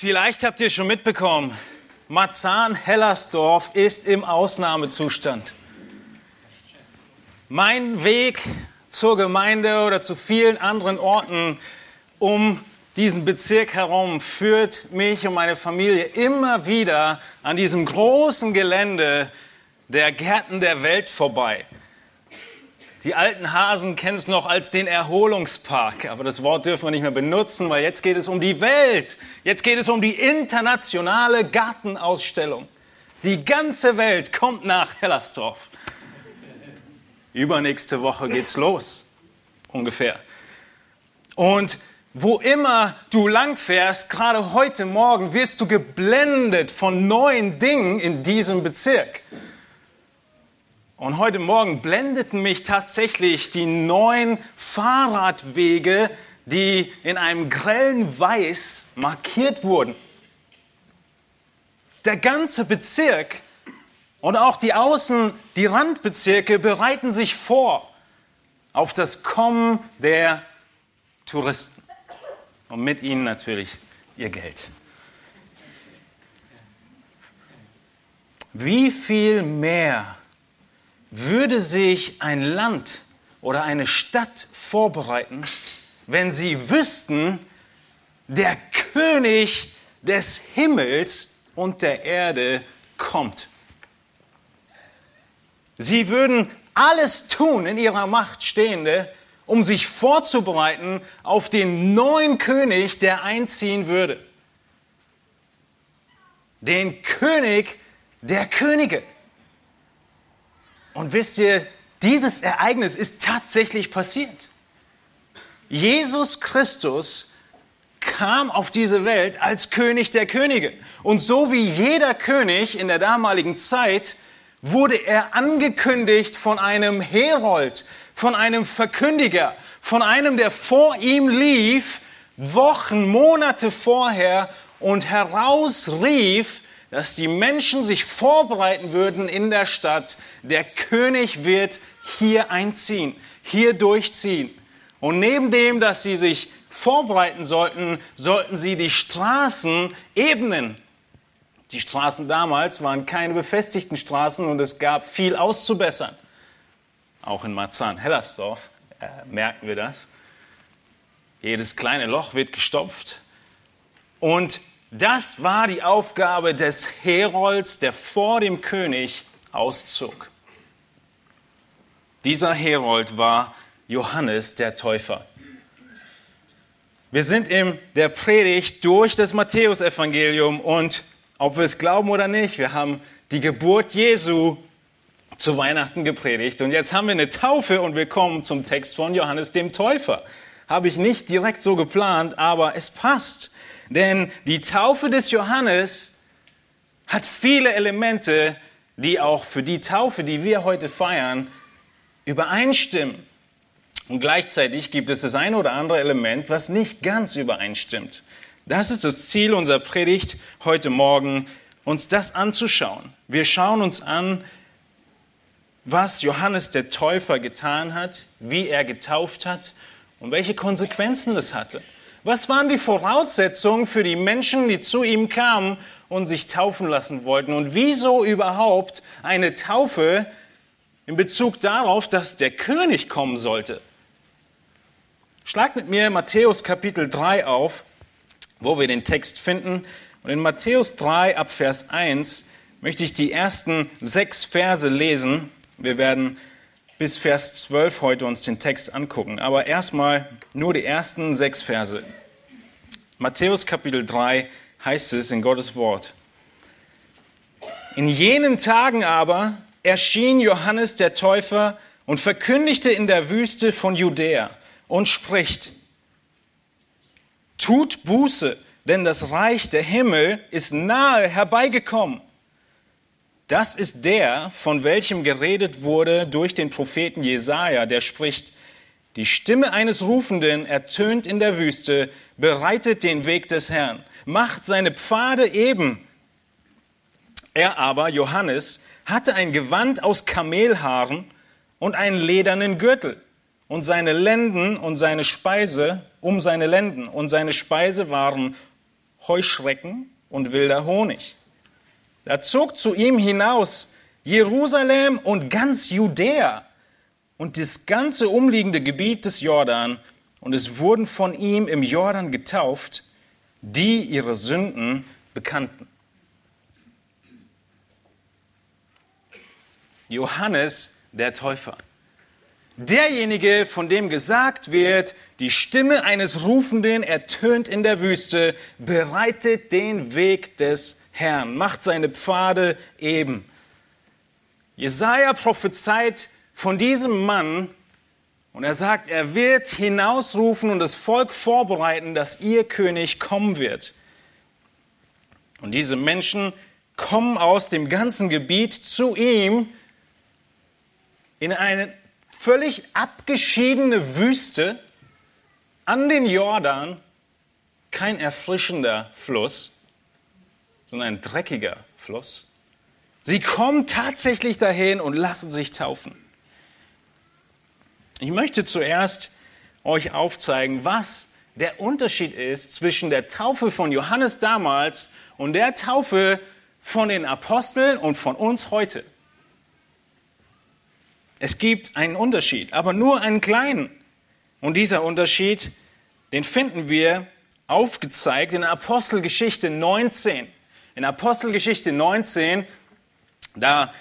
Vielleicht habt ihr schon mitbekommen, Marzahn-Hellersdorf ist im Ausnahmezustand. Mein Weg zur Gemeinde oder zu vielen anderen Orten um diesen Bezirk herum führt mich und meine Familie immer wieder an diesem großen Gelände der Gärten der Welt vorbei. Die alten Hasen kennen es noch als den Erholungspark, aber das Wort dürfen wir nicht mehr benutzen, weil jetzt geht es um die Welt. Jetzt geht es um die internationale Gartenausstellung. Die ganze Welt kommt nach Hellersdorf. Übernächste Woche geht's los, ungefähr. Und wo immer du langfährst, gerade heute Morgen, wirst du geblendet von neuen Dingen in diesem Bezirk. Und heute Morgen blendeten mich tatsächlich die neuen Fahrradwege, die in einem grellen Weiß markiert wurden. Der ganze Bezirk und auch die Außen, die Randbezirke bereiten sich vor auf das Kommen der Touristen. Und mit ihnen natürlich ihr Geld. Wie viel mehr würde sich ein Land oder eine Stadt vorbereiten, wenn sie wüssten, der König des Himmels und der Erde kommt. Sie würden alles tun in ihrer Macht Stehende, um sich vorzubereiten auf den neuen König, der einziehen würde. Den König der Könige. Und wisst ihr, dieses Ereignis ist tatsächlich passiert. Jesus Christus kam auf diese Welt als König der Könige. Und so wie jeder König in der damaligen Zeit wurde er angekündigt von einem Herold, von einem Verkündiger, von einem, der vor ihm lief, Wochen, Monate vorher und herausrief, dass die Menschen sich vorbereiten würden in der Stadt. Der König wird hier einziehen, hier durchziehen. Und neben dem, dass sie sich vorbereiten sollten, sollten sie die Straßen ebnen. Die Straßen damals waren keine befestigten Straßen und es gab viel auszubessern. Auch in Marzahn-Hellersdorf äh, merken wir das. Jedes kleine Loch wird gestopft. Und das war die Aufgabe des Herolds, der vor dem König auszog. Dieser Herold war Johannes der Täufer. Wir sind in der Predigt durch das Matthäusevangelium und ob wir es glauben oder nicht, wir haben die Geburt Jesu zu Weihnachten gepredigt und jetzt haben wir eine Taufe und wir kommen zum Text von Johannes dem Täufer. Habe ich nicht direkt so geplant, aber es passt. Denn die Taufe des Johannes hat viele Elemente, die auch für die Taufe, die wir heute feiern, übereinstimmen. Und gleichzeitig gibt es das eine oder andere Element, was nicht ganz übereinstimmt. Das ist das Ziel unserer Predigt heute Morgen, uns das anzuschauen. Wir schauen uns an, was Johannes der Täufer getan hat, wie er getauft hat und welche Konsequenzen das hatte. Was waren die Voraussetzungen für die Menschen, die zu ihm kamen und sich taufen lassen wollten? Und wieso überhaupt eine Taufe in Bezug darauf, dass der König kommen sollte? Schlag mit mir Matthäus Kapitel 3 auf, wo wir den Text finden. Und in Matthäus 3 ab Vers 1 möchte ich die ersten sechs Verse lesen. Wir werden bis Vers 12 heute uns den Text angucken. Aber erstmal nur die ersten sechs Verse. Matthäus Kapitel 3 heißt es in Gottes Wort. In jenen Tagen aber erschien Johannes der Täufer und verkündigte in der Wüste von Judäa und spricht, tut Buße, denn das Reich der Himmel ist nahe herbeigekommen. Das ist der, von welchem geredet wurde durch den Propheten Jesaja, der spricht: Die Stimme eines Rufenden ertönt in der Wüste, bereitet den Weg des Herrn, macht seine Pfade eben. Er aber, Johannes, hatte ein Gewand aus Kamelhaaren und einen ledernen Gürtel und seine Lenden und seine Speise um seine Lenden und seine Speise waren Heuschrecken und wilder Honig. Da zog zu ihm hinaus Jerusalem und ganz Judäa und das ganze umliegende Gebiet des Jordan, und es wurden von ihm im Jordan getauft, die ihre Sünden bekannten. Johannes der Täufer. Derjenige, von dem gesagt wird, die Stimme eines Rufenden ertönt in der Wüste, bereitet den Weg des Herrn, macht seine Pfade eben. Jesaja prophezeit von diesem Mann und er sagt, er wird hinausrufen und das Volk vorbereiten, dass ihr König kommen wird. Und diese Menschen kommen aus dem ganzen Gebiet zu ihm in eine völlig abgeschiedene Wüste an den Jordan, kein erfrischender Fluss, sondern ein dreckiger Fluss. Sie kommen tatsächlich dahin und lassen sich taufen. Ich möchte zuerst euch aufzeigen, was der Unterschied ist zwischen der Taufe von Johannes damals und der Taufe von den Aposteln und von uns heute. Es gibt einen Unterschied, aber nur einen kleinen. Und dieser Unterschied, den finden wir aufgezeigt in Apostelgeschichte 19. In Apostelgeschichte 19, da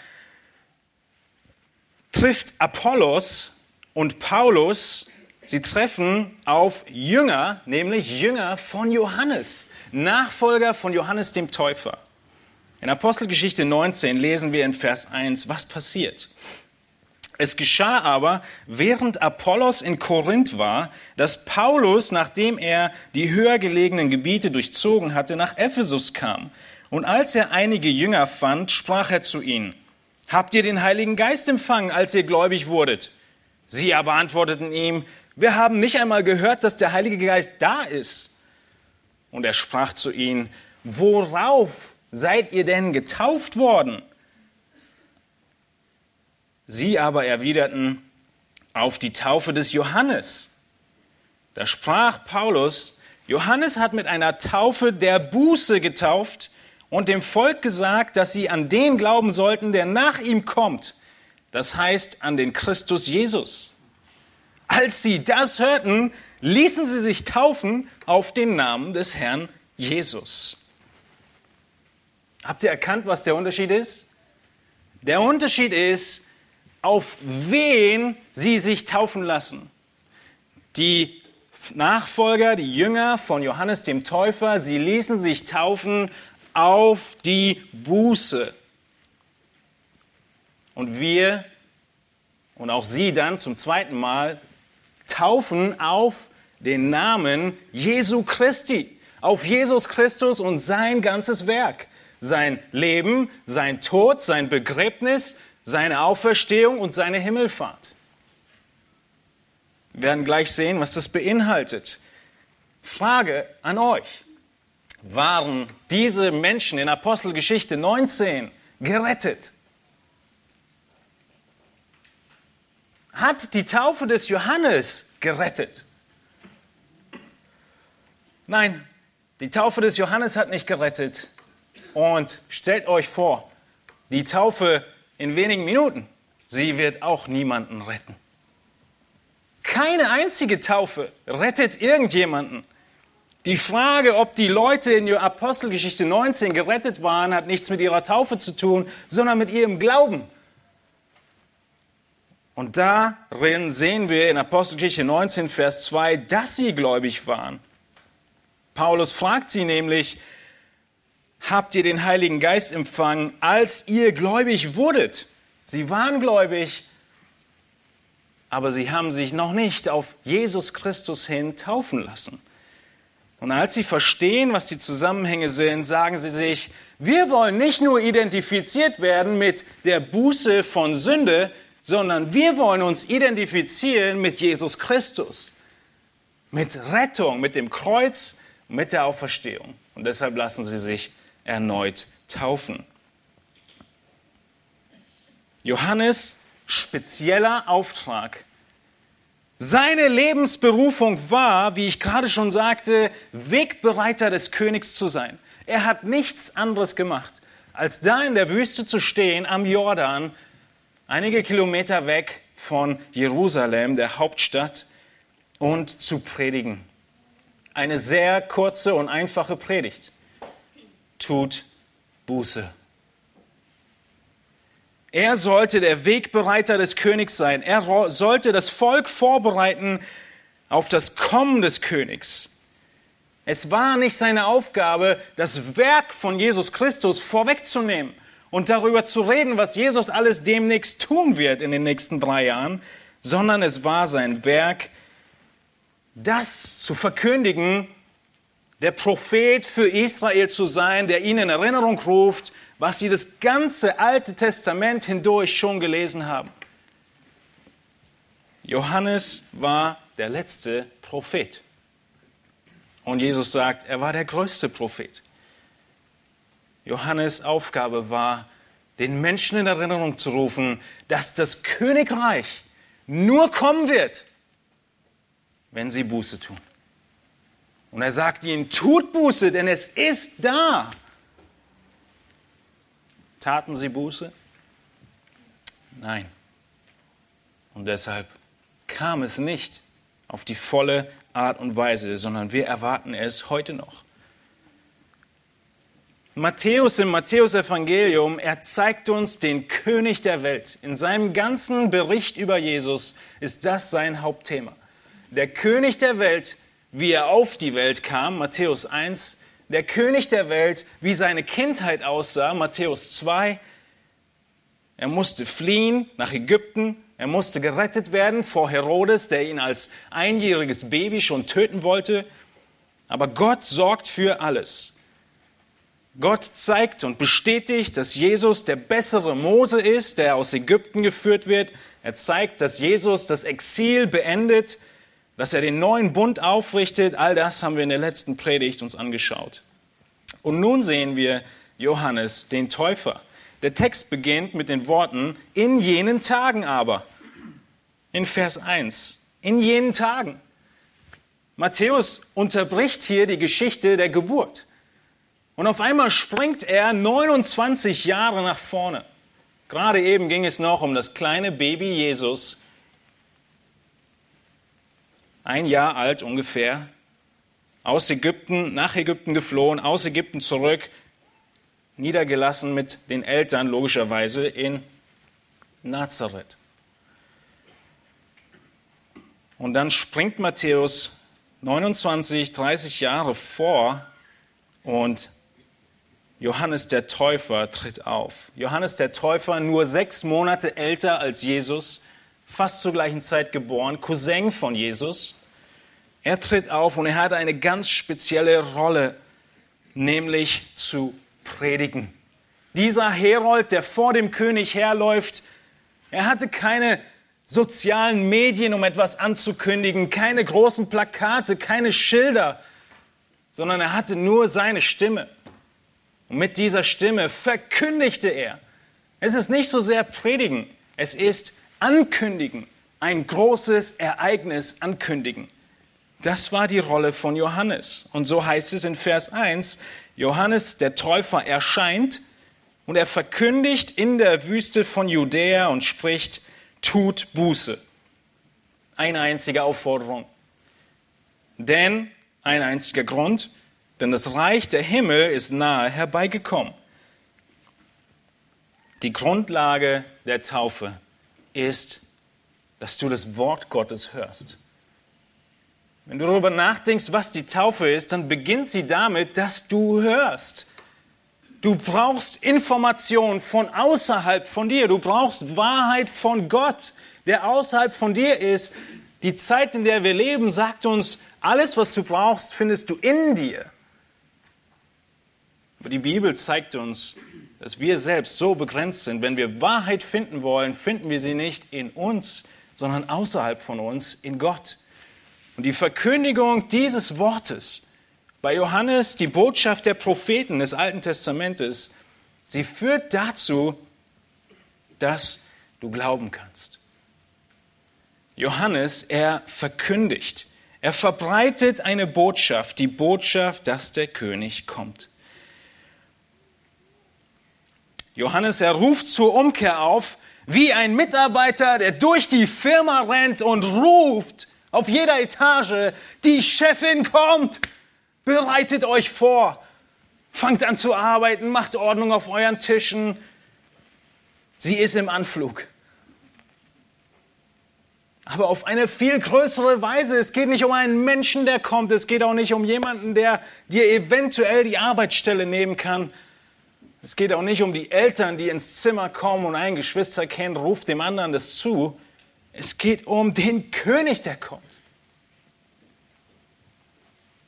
trifft Apollos und Paulus, sie treffen auf Jünger, nämlich Jünger von Johannes, Nachfolger von Johannes dem Täufer. In Apostelgeschichte 19 lesen wir in Vers 1, was passiert. Es geschah aber, während Apollos in Korinth war, dass Paulus, nachdem er die höher gelegenen Gebiete durchzogen hatte, nach Ephesus kam. Und als er einige Jünger fand, sprach er zu ihnen, Habt ihr den Heiligen Geist empfangen, als ihr gläubig wurdet? Sie aber antworteten ihm, wir haben nicht einmal gehört, dass der Heilige Geist da ist. Und er sprach zu ihnen, worauf seid ihr denn getauft worden? Sie aber erwiderten auf die Taufe des Johannes. Da sprach Paulus, Johannes hat mit einer Taufe der Buße getauft und dem Volk gesagt, dass sie an den glauben sollten, der nach ihm kommt. Das heißt an den Christus Jesus. Als sie das hörten, ließen sie sich taufen auf den Namen des Herrn Jesus. Habt ihr erkannt, was der Unterschied ist? Der Unterschied ist, auf wen sie sich taufen lassen. Die Nachfolger, die Jünger von Johannes dem Täufer, sie ließen sich taufen auf die Buße. Und wir und auch sie dann zum zweiten Mal taufen auf den Namen Jesu Christi, auf Jesus Christus und sein ganzes Werk, sein Leben, sein Tod, sein Begräbnis, seine Auferstehung und seine Himmelfahrt. Wir werden gleich sehen, was das beinhaltet. Frage an euch. Waren diese Menschen in Apostelgeschichte 19 gerettet? Hat die Taufe des Johannes gerettet? Nein, die Taufe des Johannes hat nicht gerettet. Und stellt euch vor, die Taufe in wenigen Minuten. Sie wird auch niemanden retten. Keine einzige Taufe rettet irgendjemanden. Die Frage, ob die Leute in der Apostelgeschichte 19 gerettet waren, hat nichts mit ihrer Taufe zu tun, sondern mit ihrem Glauben. Und darin sehen wir in Apostelgeschichte 19, Vers 2, dass sie gläubig waren. Paulus fragt sie nämlich, habt ihr den Heiligen Geist empfangen, als ihr gläubig wurdet. Sie waren gläubig, aber sie haben sich noch nicht auf Jesus Christus hin taufen lassen. Und als sie verstehen, was die Zusammenhänge sind, sagen sie sich, wir wollen nicht nur identifiziert werden mit der Buße von Sünde, sondern wir wollen uns identifizieren mit Jesus Christus, mit Rettung, mit dem Kreuz, mit der Auferstehung. Und deshalb lassen sie sich erneut taufen. Johannes spezieller Auftrag Seine Lebensberufung war, wie ich gerade schon sagte, Wegbereiter des Königs zu sein. Er hat nichts anderes gemacht, als da in der Wüste zu stehen, am Jordan, einige Kilometer weg von Jerusalem, der Hauptstadt, und zu predigen. Eine sehr kurze und einfache Predigt. Tut Buße. Er sollte der Wegbereiter des Königs sein. Er sollte das Volk vorbereiten auf das Kommen des Königs. Es war nicht seine Aufgabe, das Werk von Jesus Christus vorwegzunehmen und darüber zu reden, was Jesus alles demnächst tun wird in den nächsten drei Jahren, sondern es war sein Werk, das zu verkündigen, der Prophet für Israel zu sein, der ihnen in Erinnerung ruft, was sie das ganze Alte Testament hindurch schon gelesen haben. Johannes war der letzte Prophet. Und Jesus sagt, er war der größte Prophet. Johannes Aufgabe war, den Menschen in Erinnerung zu rufen, dass das Königreich nur kommen wird, wenn sie Buße tun. Und er sagt ihnen, tut Buße, denn es ist da. Taten sie Buße? Nein. Und deshalb kam es nicht auf die volle Art und Weise, sondern wir erwarten es heute noch. Matthäus im Matthäusevangelium, er zeigt uns den König der Welt. In seinem ganzen Bericht über Jesus ist das sein Hauptthema. Der König der Welt, wie er auf die Welt kam, Matthäus 1, der König der Welt, wie seine Kindheit aussah, Matthäus 2. Er musste fliehen nach Ägypten, er musste gerettet werden vor Herodes, der ihn als einjähriges Baby schon töten wollte. Aber Gott sorgt für alles. Gott zeigt und bestätigt, dass Jesus der bessere Mose ist, der aus Ägypten geführt wird. Er zeigt, dass Jesus das Exil beendet, dass er den neuen Bund aufrichtet, all das haben wir in der letzten Predigt uns angeschaut. Und nun sehen wir Johannes, den Täufer. Der Text beginnt mit den Worten, in jenen Tagen aber. In Vers 1, in jenen Tagen. Matthäus unterbricht hier die Geschichte der Geburt. Und auf einmal springt er 29 Jahre nach vorne. Gerade eben ging es noch um das kleine Baby Jesus, ein Jahr alt ungefähr, aus Ägypten, nach Ägypten geflohen, aus Ägypten zurück, niedergelassen mit den Eltern logischerweise in Nazareth. Und dann springt Matthäus 29, 30 Jahre vor und Johannes der Täufer tritt auf. Johannes der Täufer, nur sechs Monate älter als Jesus, fast zur gleichen Zeit geboren, Cousin von Jesus. Er tritt auf und er hat eine ganz spezielle Rolle, nämlich zu predigen. Dieser Herold, der vor dem König herläuft, er hatte keine sozialen Medien, um etwas anzukündigen, keine großen Plakate, keine Schilder, sondern er hatte nur seine Stimme. Und mit dieser Stimme verkündigte er. Es ist nicht so sehr predigen, es ist ankündigen, ein großes Ereignis ankündigen. Das war die Rolle von Johannes. Und so heißt es in Vers 1, Johannes der Täufer erscheint und er verkündigt in der Wüste von Judäa und spricht, tut Buße. Eine einzige Aufforderung. Denn ein einziger Grund, denn das Reich der Himmel ist nahe herbeigekommen. Die Grundlage der Taufe ist, dass du das Wort Gottes hörst. Wenn du darüber nachdenkst, was die Taufe ist, dann beginnt sie damit, dass du hörst. Du brauchst Information von außerhalb von dir. Du brauchst Wahrheit von Gott, der außerhalb von dir ist. Die Zeit, in der wir leben, sagt uns, alles, was du brauchst, findest du in dir. Aber die Bibel zeigt uns, dass wir selbst so begrenzt sind. Wenn wir Wahrheit finden wollen, finden wir sie nicht in uns, sondern außerhalb von uns, in Gott. Und die Verkündigung dieses Wortes bei Johannes, die Botschaft der Propheten des Alten Testamentes, sie führt dazu, dass du glauben kannst. Johannes, er verkündigt, er verbreitet eine Botschaft, die Botschaft, dass der König kommt. Johannes, er ruft zur Umkehr auf, wie ein Mitarbeiter, der durch die Firma rennt und ruft auf jeder Etage, die Chefin kommt, bereitet euch vor, fangt an zu arbeiten, macht Ordnung auf euren Tischen, sie ist im Anflug. Aber auf eine viel größere Weise. Es geht nicht um einen Menschen, der kommt. Es geht auch nicht um jemanden, der dir eventuell die Arbeitsstelle nehmen kann. Es geht auch nicht um die Eltern, die ins Zimmer kommen und ein Geschwisterkind ruft dem anderen das zu. Es geht um den König, der kommt.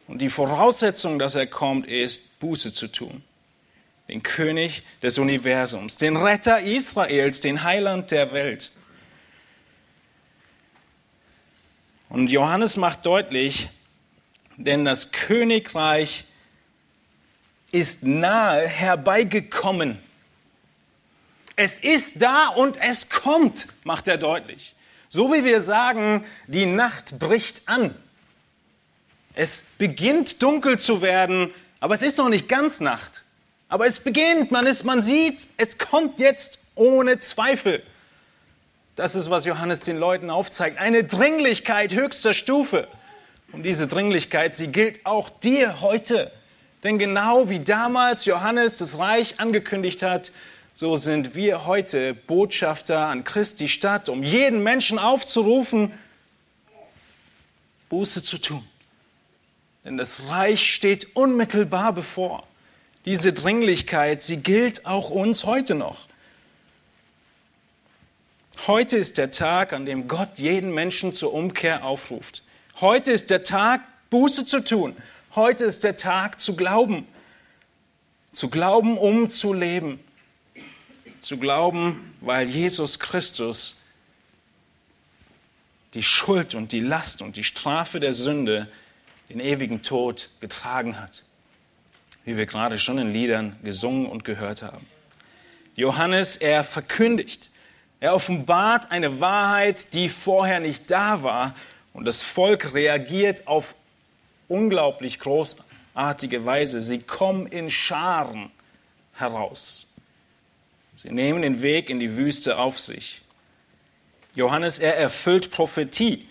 Und die Voraussetzung, dass er kommt, ist, Buße zu tun. Den König des Universums, den Retter Israels, den Heiland der Welt. Und Johannes macht deutlich, denn das Königreich ist nahe herbeigekommen. Es ist da und es kommt, macht er deutlich. So wie wir sagen, die Nacht bricht an. Es beginnt dunkel zu werden, aber es ist noch nicht ganz Nacht. Aber es beginnt, man, ist, man sieht, es kommt jetzt ohne Zweifel. Das ist, was Johannes den Leuten aufzeigt. Eine Dringlichkeit höchster Stufe. Und diese Dringlichkeit, sie gilt auch dir heute. Denn genau wie damals Johannes das Reich angekündigt hat, so sind wir heute Botschafter an Christi Stadt, um jeden Menschen aufzurufen, Buße zu tun. Denn das Reich steht unmittelbar bevor. Diese Dringlichkeit, sie gilt auch uns heute noch. Heute ist der Tag, an dem Gott jeden Menschen zur Umkehr aufruft. Heute ist der Tag, Buße zu tun. Heute ist der Tag zu glauben. Zu glauben, um zu leben. Zu glauben, weil Jesus Christus die Schuld und die Last und die Strafe der Sünde, den ewigen Tod getragen hat. Wie wir gerade schon in Liedern gesungen und gehört haben. Johannes, er verkündigt, er offenbart eine Wahrheit, die vorher nicht da war und das Volk reagiert auf unglaublich großartige Weise. Sie kommen in Scharen heraus. Sie nehmen den Weg in die Wüste auf sich. Johannes, er erfüllt Prophetie.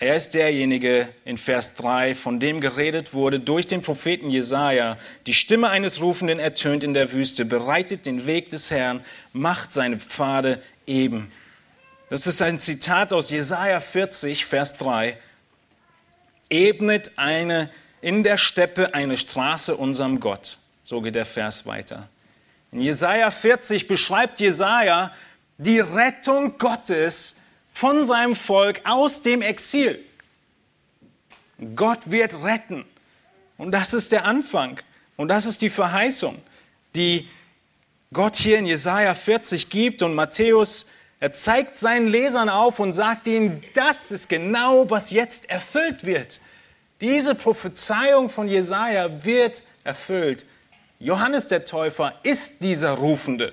Er ist derjenige in Vers 3, von dem geredet wurde durch den Propheten Jesaja. Die Stimme eines Rufenden ertönt in der Wüste, bereitet den Weg des Herrn, macht seine Pfade eben. Das ist ein Zitat aus Jesaja 40, Vers 3. Ebnet eine, in der Steppe eine Straße unserem Gott. So geht der Vers weiter. In Jesaja 40 beschreibt Jesaja die Rettung Gottes von seinem Volk aus dem Exil. Gott wird retten. Und das ist der Anfang. Und das ist die Verheißung, die Gott hier in Jesaja 40 gibt. Und Matthäus, er zeigt seinen Lesern auf und sagt ihnen, das ist genau, was jetzt erfüllt wird. Diese Prophezeiung von Jesaja wird erfüllt. Johannes der Täufer ist dieser Rufende.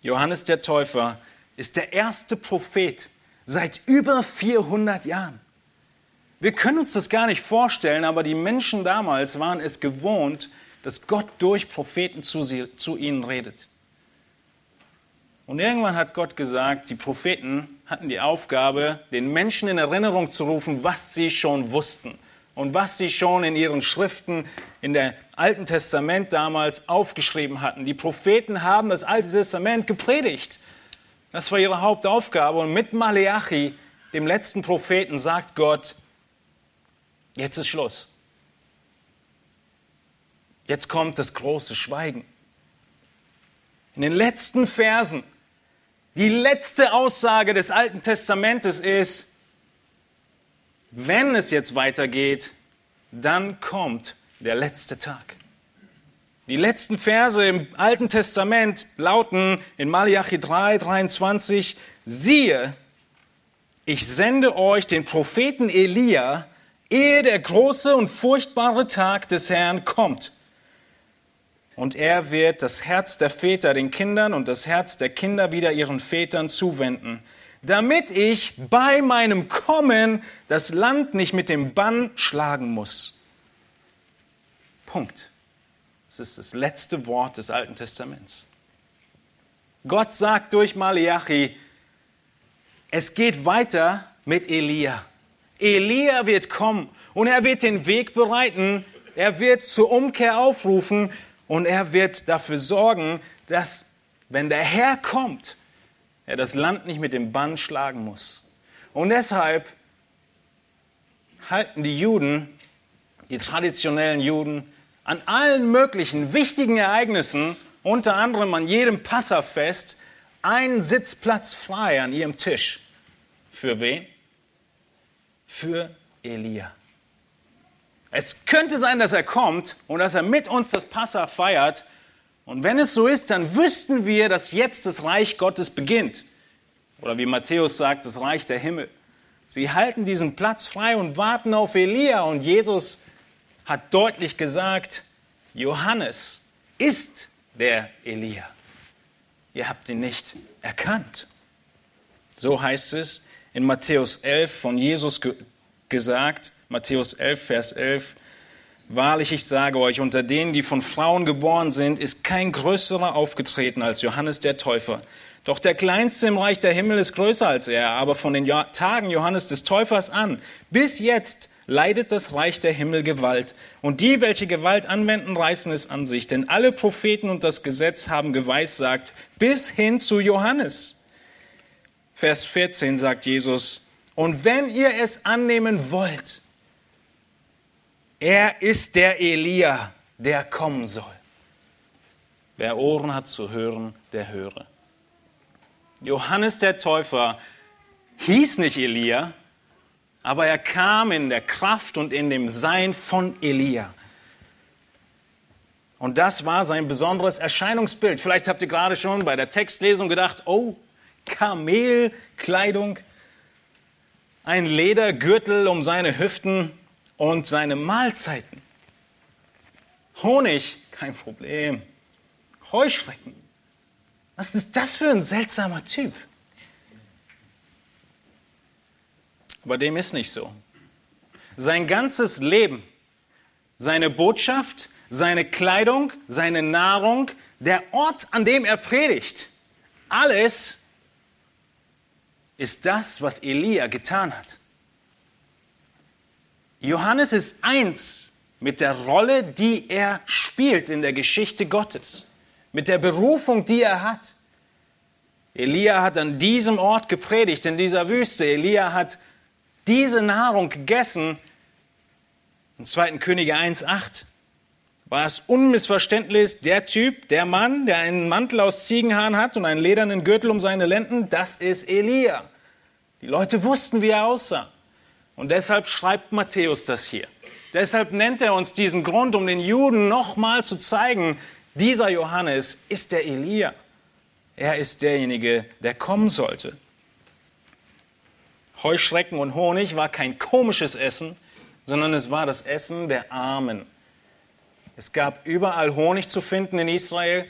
Johannes der Täufer ist der erste Prophet seit über 400 Jahren. Wir können uns das gar nicht vorstellen, aber die Menschen damals waren es gewohnt, dass Gott durch Propheten zu, sie, zu ihnen redet. Und irgendwann hat Gott gesagt, die Propheten hatten die Aufgabe, den Menschen in Erinnerung zu rufen, was sie schon wussten und was sie schon in ihren Schriften in der Alten Testament damals aufgeschrieben hatten. Die Propheten haben das Alte Testament gepredigt. Das war ihre Hauptaufgabe. Und mit Maleachi, dem letzten Propheten, sagt Gott, jetzt ist Schluss. Jetzt kommt das große Schweigen. In den letzten Versen, die letzte Aussage des Alten Testamentes ist, wenn es jetzt weitergeht, dann kommt der letzte Tag. Die letzten Verse im Alten Testament lauten in Malachi 3, 23, siehe, ich sende euch den Propheten Elia, ehe der große und furchtbare Tag des Herrn kommt. Und er wird das Herz der Väter den Kindern und das Herz der Kinder wieder ihren Vätern zuwenden, damit ich bei meinem Kommen das Land nicht mit dem Bann schlagen muss. Punkt. Das ist das letzte Wort des Alten Testaments. Gott sagt durch Malachi, es geht weiter mit Elia. Elia wird kommen und er wird den Weg bereiten, er wird zur Umkehr aufrufen und er wird dafür sorgen, dass, wenn der Herr kommt, er das Land nicht mit dem Bann schlagen muss. Und deshalb halten die Juden, die traditionellen Juden, an allen möglichen wichtigen Ereignissen, unter anderem an jedem Passafest, einen Sitzplatz frei an ihrem Tisch. Für wen? Für Elia. Es könnte sein, dass er kommt und dass er mit uns das Passa feiert. Und wenn es so ist, dann wüssten wir, dass jetzt das Reich Gottes beginnt. Oder wie Matthäus sagt, das Reich der Himmel. Sie halten diesen Platz frei und warten auf Elia. Und Jesus hat deutlich gesagt, Johannes ist der Elia. Ihr habt ihn nicht erkannt. So heißt es in Matthäus 11 von Jesus ge gesagt, Matthäus 11, Vers 11, Wahrlich, ich sage euch, unter denen, die von Frauen geboren sind, ist kein größerer aufgetreten als Johannes der Täufer. Doch der Kleinste im Reich der Himmel ist größer als er. Aber von den Tagen Johannes des Täufers an bis jetzt leidet das Reich der Himmel Gewalt. Und die, welche Gewalt anwenden, reißen es an sich. Denn alle Propheten und das Gesetz haben geweissagt, bis hin zu Johannes. Vers 14 sagt Jesus, und wenn ihr es annehmen wollt, er ist der Elia, der kommen soll. Wer Ohren hat zu hören, der höre. Johannes der Täufer hieß nicht Elia, aber er kam in der Kraft und in dem Sein von Elia. Und das war sein besonderes Erscheinungsbild. Vielleicht habt ihr gerade schon bei der Textlesung gedacht, oh, Kamelkleidung, ein Ledergürtel um seine Hüften und seine Mahlzeiten. Honig, kein Problem. Heuschrecken. Was ist das für ein seltsamer Typ? Aber dem ist nicht so. Sein ganzes Leben, seine Botschaft, seine Kleidung, seine Nahrung, der Ort, an dem er predigt, alles ist das, was Elia getan hat. Johannes ist eins mit der Rolle, die er spielt in der Geschichte Gottes, mit der Berufung, die er hat. Elia hat an diesem Ort gepredigt, in dieser Wüste. Elia hat diese Nahrung gegessen. In 2. Könige 1,8 war es unmissverständlich, der Typ, der Mann, der einen Mantel aus Ziegenhahn hat und einen ledernen Gürtel um seine Lenden, das ist Elia. Die Leute wussten, wie er aussah. Und deshalb schreibt Matthäus das hier. Deshalb nennt er uns diesen Grund, um den Juden nochmal zu zeigen, dieser Johannes ist der Elia. Er ist derjenige, der kommen sollte. Heuschrecken und Honig war kein komisches Essen, sondern es war das Essen der Armen. Es gab überall Honig zu finden in Israel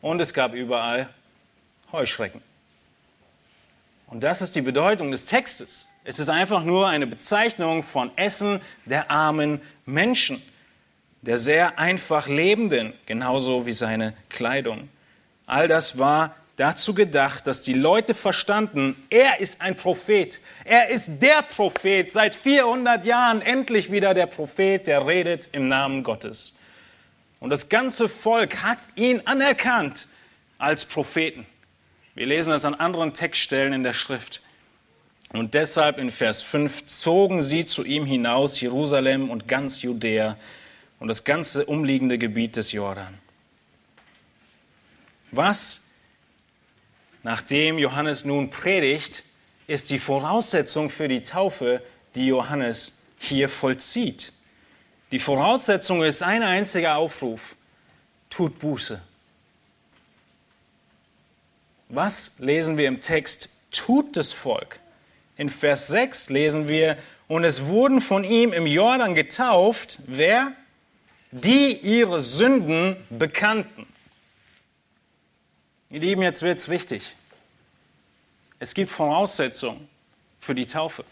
und es gab überall Heuschrecken. Und das ist die Bedeutung des Textes. Es ist einfach nur eine Bezeichnung von Essen der armen Menschen, der sehr einfach Lebenden, genauso wie seine Kleidung. All das war dazu gedacht, dass die Leute verstanden, er ist ein Prophet. Er ist der Prophet, seit 400 Jahren endlich wieder der Prophet, der redet im Namen Gottes. Und das ganze Volk hat ihn anerkannt als Propheten. Wir lesen das an anderen Textstellen in der Schrift. Und deshalb in Vers 5 zogen sie zu ihm hinaus, Jerusalem und ganz Judäa und das ganze umliegende Gebiet des Jordan. Was, nachdem Johannes nun predigt, ist die Voraussetzung für die Taufe, die Johannes hier vollzieht. Die Voraussetzung ist ein einziger Aufruf. Tut Buße. Was lesen wir im Text? Tut das Volk. In Vers 6 lesen wir, und es wurden von ihm im Jordan getauft, wer? Die ihre Sünden bekannten. Ihr Lieben, jetzt wird es wichtig. es gibt Voraussetzungen für die Taufe.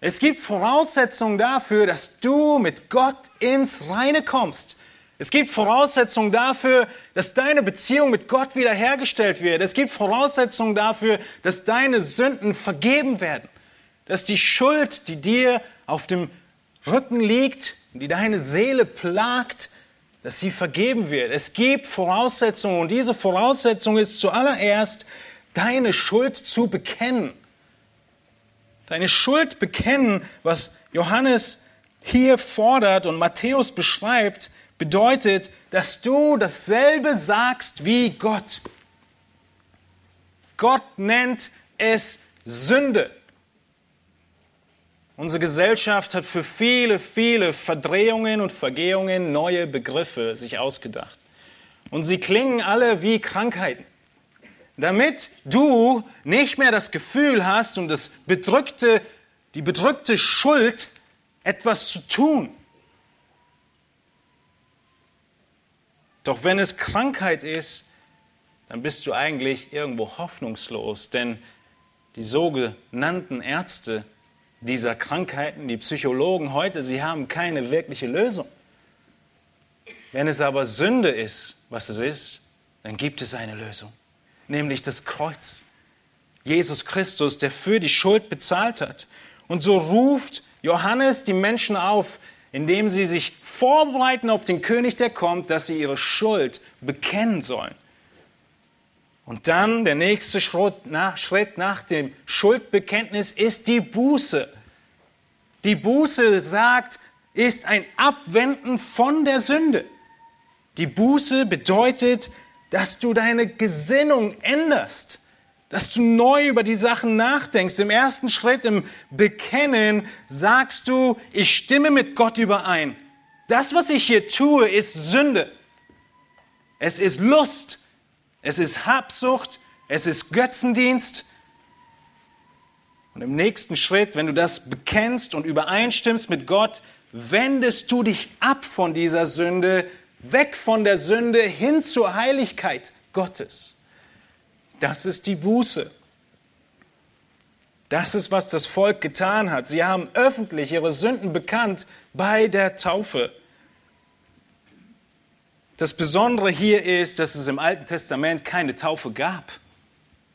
Es gibt Voraussetzungen dafür, dass du mit Gott ins Reine kommst. Es gibt Voraussetzungen dafür, dass deine Beziehung mit Gott wiederhergestellt wird. Es gibt Voraussetzungen dafür, dass deine Sünden vergeben werden. Dass die Schuld, die dir auf dem Rücken liegt, die deine Seele plagt, dass sie vergeben wird. Es gibt Voraussetzungen und diese Voraussetzung ist zuallererst, deine Schuld zu bekennen. Deine Schuld bekennen, was Johannes hier fordert und Matthäus beschreibt, bedeutet, dass du dasselbe sagst wie Gott. Gott nennt es Sünde. Unsere Gesellschaft hat für viele, viele Verdrehungen und Vergehungen neue Begriffe sich ausgedacht. Und sie klingen alle wie Krankheiten. Damit du nicht mehr das Gefühl hast und das bedrückte, die bedrückte Schuld, etwas zu tun. Doch wenn es Krankheit ist, dann bist du eigentlich irgendwo hoffnungslos, denn die sogenannten Ärzte dieser Krankheiten, die Psychologen heute, sie haben keine wirkliche Lösung. Wenn es aber Sünde ist, was es ist, dann gibt es eine Lösung, nämlich das Kreuz. Jesus Christus, der für die Schuld bezahlt hat. Und so ruft Johannes die Menschen auf, indem sie sich vorbereiten auf den König, der kommt, dass sie ihre Schuld bekennen sollen. Und dann der nächste Schritt nach, Schritt nach dem Schuldbekenntnis ist die Buße. Die Buße sagt, ist ein Abwenden von der Sünde. Die Buße bedeutet, dass du deine Gesinnung änderst, dass du neu über die Sachen nachdenkst. Im ersten Schritt im Bekennen sagst du, ich stimme mit Gott überein. Das, was ich hier tue, ist Sünde. Es ist Lust. Es ist Habsucht. Es ist Götzendienst. Und im nächsten Schritt, wenn du das bekennst und übereinstimmst mit Gott, wendest du dich ab von dieser Sünde, weg von der Sünde hin zur Heiligkeit Gottes. Das ist die Buße. Das ist, was das Volk getan hat. Sie haben öffentlich ihre Sünden bekannt bei der Taufe. Das Besondere hier ist, dass es im Alten Testament keine Taufe gab.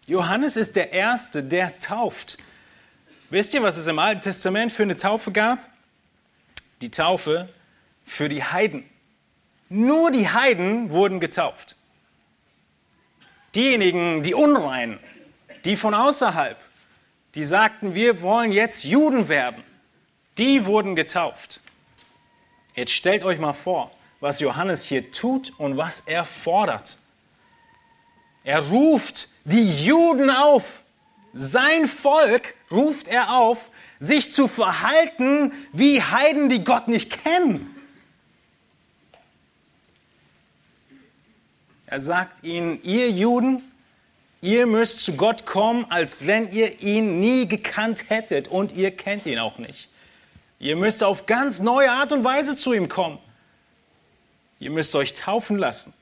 Johannes ist der Erste, der tauft. Wisst ihr, was es im Alten Testament für eine Taufe gab? Die Taufe für die Heiden. Nur die Heiden wurden getauft. Diejenigen, die Unreinen, die von außerhalb, die sagten, wir wollen jetzt Juden werden, die wurden getauft. Jetzt stellt euch mal vor, was Johannes hier tut und was er fordert. Er ruft die Juden auf, sein Volk ruft er auf, sich zu verhalten wie Heiden, die Gott nicht kennen. Er sagt ihnen, ihr Juden, ihr müsst zu Gott kommen, als wenn ihr ihn nie gekannt hättet und ihr kennt ihn auch nicht. Ihr müsst auf ganz neue Art und Weise zu ihm kommen. Ihr müsst euch taufen lassen.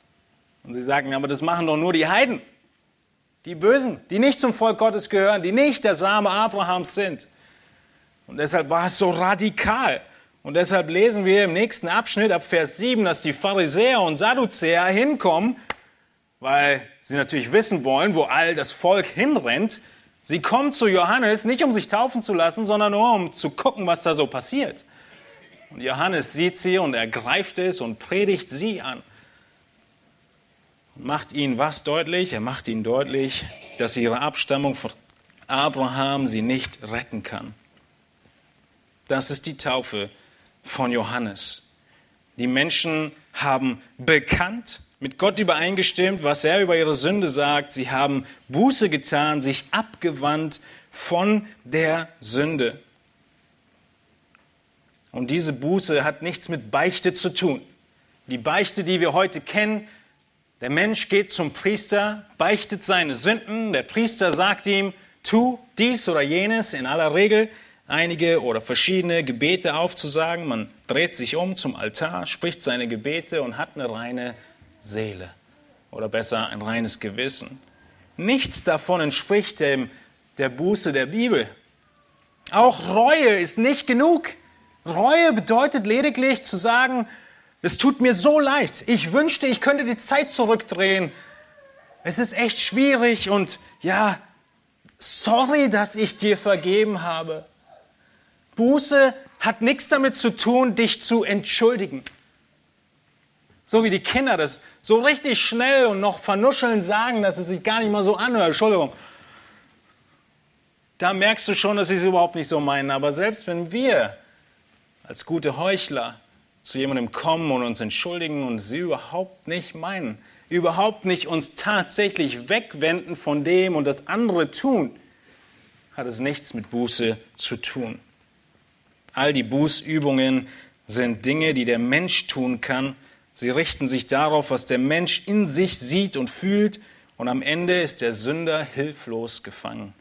Und sie sagen, aber das machen doch nur die Heiden. Die Bösen, die nicht zum Volk Gottes gehören, die nicht der Same Abrahams sind. Und deshalb war es so radikal. Und deshalb lesen wir im nächsten Abschnitt ab Vers 7, dass die Pharisäer und Sadduzäer hinkommen, weil sie natürlich wissen wollen, wo all das Volk hinrennt. Sie kommen zu Johannes nicht, um sich taufen zu lassen, sondern nur, um zu gucken, was da so passiert. Und Johannes sieht sie und ergreift es und predigt sie an macht ihnen was deutlich? Er macht ihnen deutlich, dass ihre Abstammung von Abraham sie nicht retten kann. Das ist die Taufe von Johannes. Die Menschen haben bekannt, mit Gott übereingestimmt, was er über ihre Sünde sagt. Sie haben Buße getan, sich abgewandt von der Sünde. Und diese Buße hat nichts mit Beichte zu tun. Die Beichte, die wir heute kennen, der Mensch geht zum Priester, beichtet seine Sünden. Der Priester sagt ihm, tu dies oder jenes, in aller Regel einige oder verschiedene Gebete aufzusagen. Man dreht sich um zum Altar, spricht seine Gebete und hat eine reine Seele oder besser ein reines Gewissen. nichts davon entspricht dem, der Buße der Bibel. Auch Reue ist nicht genug. Reue bedeutet lediglich zu sagen, es tut mir so leid. Ich wünschte, ich könnte die Zeit zurückdrehen. Es ist echt schwierig und ja, sorry, dass ich dir vergeben habe. Buße hat nichts damit zu tun, dich zu entschuldigen. So wie die Kinder das so richtig schnell und noch vernuscheln sagen, dass es sich gar nicht mal so anhört. Entschuldigung. Da merkst du schon, dass sie es überhaupt nicht so meinen. Aber selbst wenn wir als gute Heuchler zu jemandem kommen und uns entschuldigen und sie überhaupt nicht meinen, überhaupt nicht uns tatsächlich wegwenden von dem und das andere tun, hat es nichts mit Buße zu tun. All die Bußübungen sind Dinge, die der Mensch tun kann. Sie richten sich darauf, was der Mensch in sich sieht und fühlt, und am Ende ist der Sünder hilflos gefangen.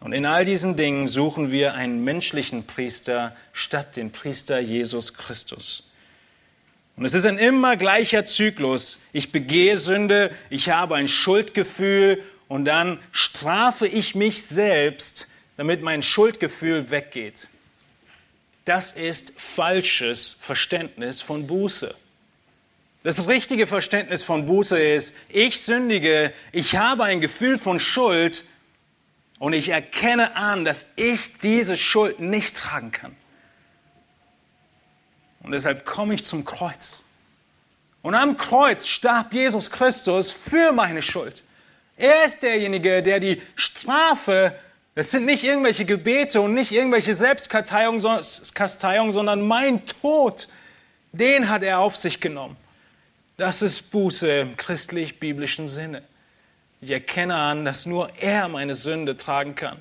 Und in all diesen Dingen suchen wir einen menschlichen Priester statt den Priester Jesus Christus. Und es ist ein immer gleicher Zyklus. Ich begehe Sünde, ich habe ein Schuldgefühl und dann strafe ich mich selbst, damit mein Schuldgefühl weggeht. Das ist falsches Verständnis von Buße. Das richtige Verständnis von Buße ist, ich sündige, ich habe ein Gefühl von Schuld und ich erkenne an, dass ich diese Schuld nicht tragen kann. Und deshalb komme ich zum Kreuz. Und am Kreuz starb Jesus Christus für meine Schuld. Er ist derjenige, der die Strafe, das sind nicht irgendwelche Gebete und nicht irgendwelche Selbstkasteiung, sondern mein Tod, den hat er auf sich genommen. Das ist Buße im christlich-biblischen Sinne. Ich erkenne an, dass nur er meine Sünde tragen kann.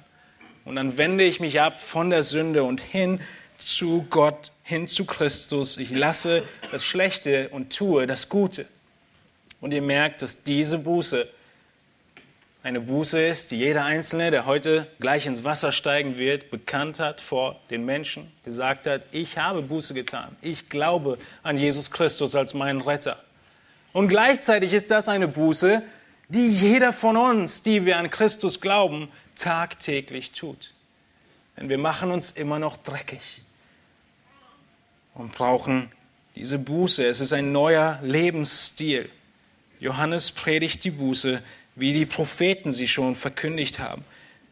Und dann wende ich mich ab von der Sünde und hin zu Gott, hin zu Christus. Ich lasse das Schlechte und tue das Gute. Und ihr merkt, dass diese Buße eine Buße ist, die jeder Einzelne, der heute gleich ins Wasser steigen wird, bekannt hat vor den Menschen, gesagt hat, ich habe Buße getan. Ich glaube an Jesus Christus als meinen Retter. Und gleichzeitig ist das eine Buße, die jeder von uns, die wir an Christus glauben, tagtäglich tut. Denn wir machen uns immer noch dreckig und brauchen diese Buße. Es ist ein neuer Lebensstil. Johannes predigt die Buße, wie die Propheten sie schon verkündigt haben.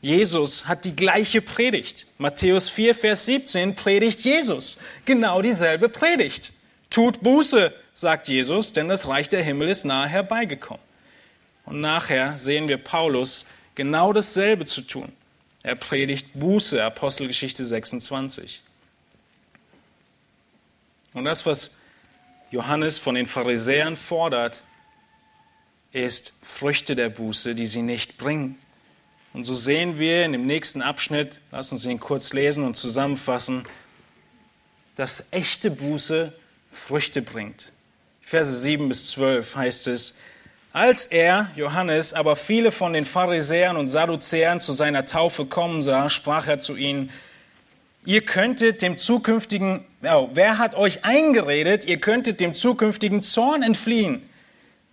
Jesus hat die gleiche Predigt. Matthäus 4, Vers 17 predigt Jesus genau dieselbe Predigt. Tut Buße, sagt Jesus, denn das Reich der Himmel ist nahe herbeigekommen. Und nachher sehen wir Paulus genau dasselbe zu tun. Er predigt Buße, Apostelgeschichte 26. Und das, was Johannes von den Pharisäern fordert, ist Früchte der Buße, die sie nicht bringen. Und so sehen wir in dem nächsten Abschnitt, lass uns ihn kurz lesen und zusammenfassen, dass echte Buße Früchte bringt. Verse 7 bis 12 heißt es, als er, Johannes, aber viele von den Pharisäern und Sadduzäern zu seiner Taufe kommen sah, sprach er zu ihnen, ihr könntet dem zukünftigen, oh, wer hat euch eingeredet, ihr könntet dem zukünftigen Zorn entfliehen?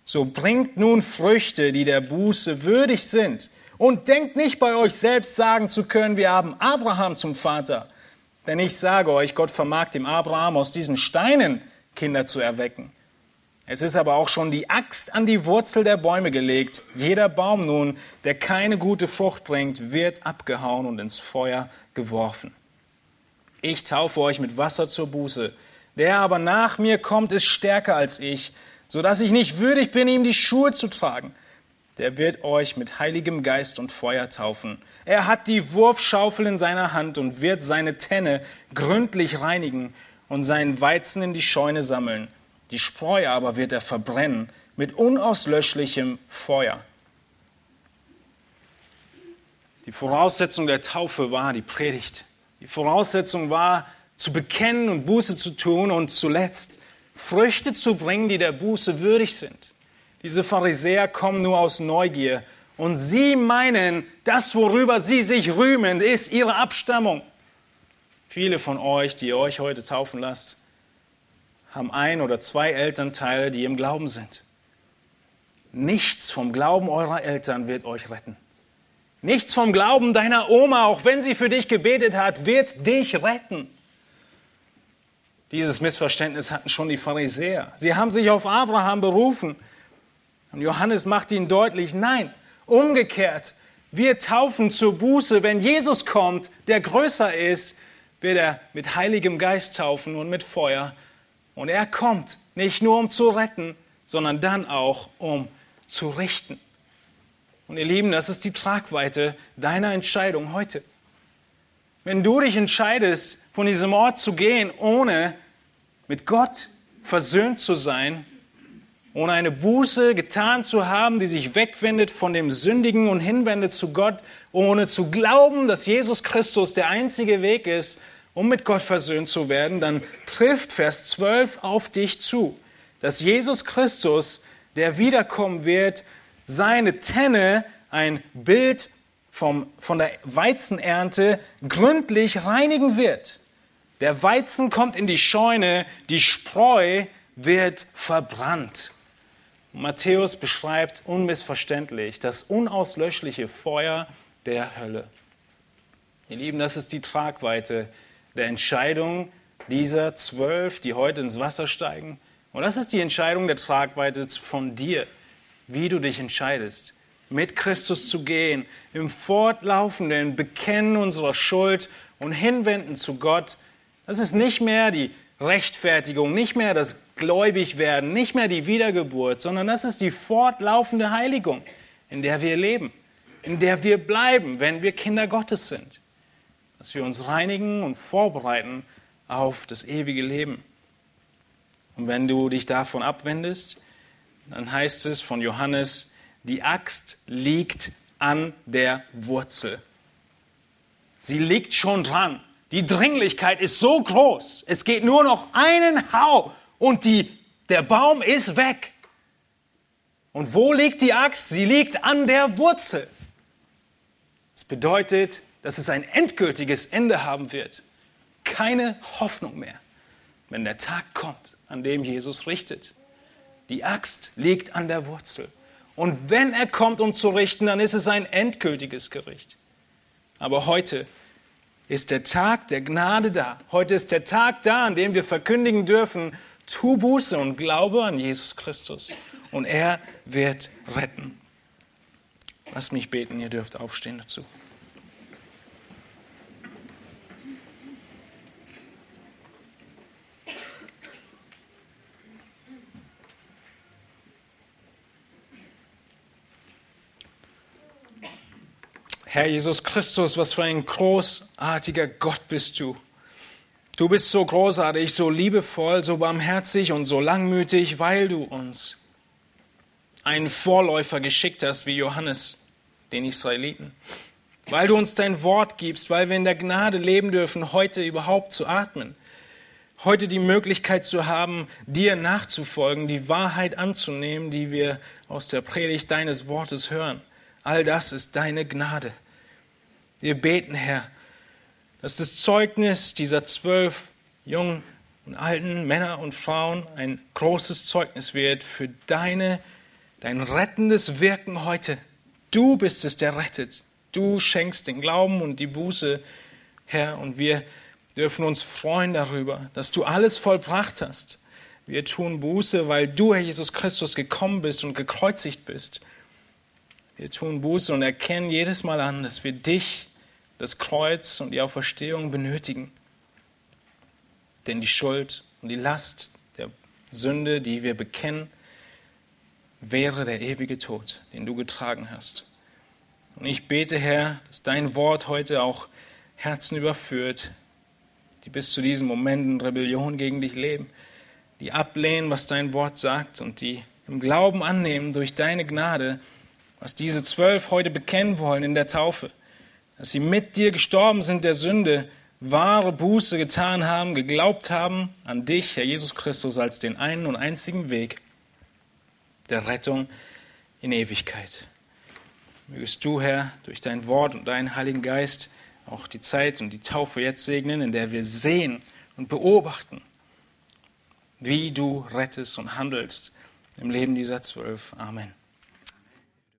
So bringt nun Früchte, die der Buße würdig sind. Und denkt nicht bei euch selbst sagen zu können, wir haben Abraham zum Vater. Denn ich sage euch, Gott vermag dem Abraham aus diesen Steinen Kinder zu erwecken. Es ist aber auch schon die Axt an die Wurzel der Bäume gelegt. Jeder Baum nun, der keine gute Frucht bringt, wird abgehauen und ins Feuer geworfen. Ich taufe euch mit Wasser zur Buße. Der aber nach mir kommt, ist stärker als ich, so dass ich nicht würdig bin, ihm die Schuhe zu tragen. Der wird euch mit heiligem Geist und Feuer taufen. Er hat die Wurfschaufel in seiner Hand und wird seine Tenne gründlich reinigen und seinen Weizen in die Scheune sammeln die Spreu aber wird er verbrennen mit unauslöschlichem Feuer. Die Voraussetzung der Taufe war die Predigt. Die Voraussetzung war, zu bekennen und Buße zu tun und zuletzt Früchte zu bringen, die der Buße würdig sind. Diese Pharisäer kommen nur aus Neugier und sie meinen, das, worüber sie sich rühmen, ist ihre Abstammung. Viele von euch, die ihr euch heute taufen lasst, haben ein oder zwei Elternteile, die im Glauben sind. nichts vom Glauben eurer Eltern wird euch retten. Nichts vom Glauben deiner Oma, auch wenn sie für dich gebetet hat, wird dich retten. Dieses Missverständnis hatten schon die Pharisäer. Sie haben sich auf Abraham berufen. Und Johannes macht ihnen deutlich, nein, umgekehrt. Wir taufen zur Buße. Wenn Jesus kommt, der größer ist, wird er mit Heiligem Geist taufen und mit Feuer. Und er kommt nicht nur um zu retten, sondern dann auch um zu richten. Und ihr Lieben, das ist die Tragweite deiner Entscheidung heute. Wenn du dich entscheidest, von diesem Ort zu gehen, ohne mit Gott versöhnt zu sein, ohne eine Buße getan zu haben, die sich wegwendet von dem Sündigen und hinwendet zu Gott, ohne zu glauben, dass Jesus Christus der einzige Weg ist, um mit Gott versöhnt zu werden, dann trifft Vers 12 auf dich zu, dass Jesus Christus, der wiederkommen wird, seine Tenne, ein Bild vom, von der Weizenernte, gründlich reinigen wird. Der Weizen kommt in die Scheune, die Spreu wird verbrannt. Matthäus beschreibt unmissverständlich das unauslöschliche Feuer der Hölle. Ihr Lieben, das ist die Tragweite der Entscheidung dieser zwölf, die heute ins Wasser steigen. Und das ist die Entscheidung der Tragweite von dir wie du dich entscheidest, mit Christus zu gehen, im fortlaufenden Bekennen unserer Schuld und Hinwenden zu Gott. Das ist nicht mehr die Rechtfertigung, nicht mehr das Gläubigwerden, nicht mehr die Wiedergeburt, sondern das ist die fortlaufende Heiligung, in der wir leben, in der wir bleiben, wenn wir Kinder Gottes sind. Dass wir uns reinigen und vorbereiten auf das ewige Leben. Und wenn du dich davon abwendest, dann heißt es von Johannes, die Axt liegt an der Wurzel. Sie liegt schon dran. Die Dringlichkeit ist so groß. Es geht nur noch einen Hau und die, der Baum ist weg. Und wo liegt die Axt? Sie liegt an der Wurzel. Das bedeutet, dass es ein endgültiges Ende haben wird. Keine Hoffnung mehr, wenn der Tag kommt, an dem Jesus richtet. Die Axt liegt an der Wurzel. Und wenn er kommt, um zu richten, dann ist es ein endgültiges Gericht. Aber heute ist der Tag der Gnade da. Heute ist der Tag da, an dem wir verkündigen dürfen, tu Buße und glaube an Jesus Christus. Und er wird retten. Lasst mich beten, ihr dürft aufstehen dazu. Herr Jesus Christus, was für ein großartiger Gott bist du. Du bist so großartig, so liebevoll, so barmherzig und so langmütig, weil du uns einen Vorläufer geschickt hast wie Johannes, den Israeliten. Weil du uns dein Wort gibst, weil wir in der Gnade leben dürfen, heute überhaupt zu atmen. Heute die Möglichkeit zu haben, dir nachzufolgen, die Wahrheit anzunehmen, die wir aus der Predigt deines Wortes hören. All das ist deine Gnade. Wir beten, Herr, dass das Zeugnis dieser zwölf jungen und alten Männer und Frauen ein großes Zeugnis wird für deine, dein rettendes Wirken heute. Du bist es, der rettet. Du schenkst den Glauben und die Buße, Herr, und wir dürfen uns freuen darüber, dass du alles vollbracht hast. Wir tun Buße, weil du, Herr Jesus Christus, gekommen bist und gekreuzigt bist. Wir tun Buße und erkennen jedes Mal an, dass wir dich, das Kreuz und die Auferstehung benötigen. Denn die Schuld und die Last der Sünde, die wir bekennen, wäre der ewige Tod, den du getragen hast. Und ich bete, Herr, dass dein Wort heute auch Herzen überführt, die bis zu diesem Moment in Rebellion gegen dich leben, die ablehnen, was dein Wort sagt und die im Glauben annehmen durch deine Gnade, was diese zwölf heute bekennen wollen in der Taufe, dass sie mit dir gestorben sind der Sünde, wahre Buße getan haben, geglaubt haben an dich, Herr Jesus Christus, als den einen und einzigen Weg der Rettung in Ewigkeit. Mögest du, Herr, durch dein Wort und deinen Heiligen Geist auch die Zeit und die Taufe jetzt segnen, in der wir sehen und beobachten, wie du rettest und handelst im Leben dieser zwölf. Amen.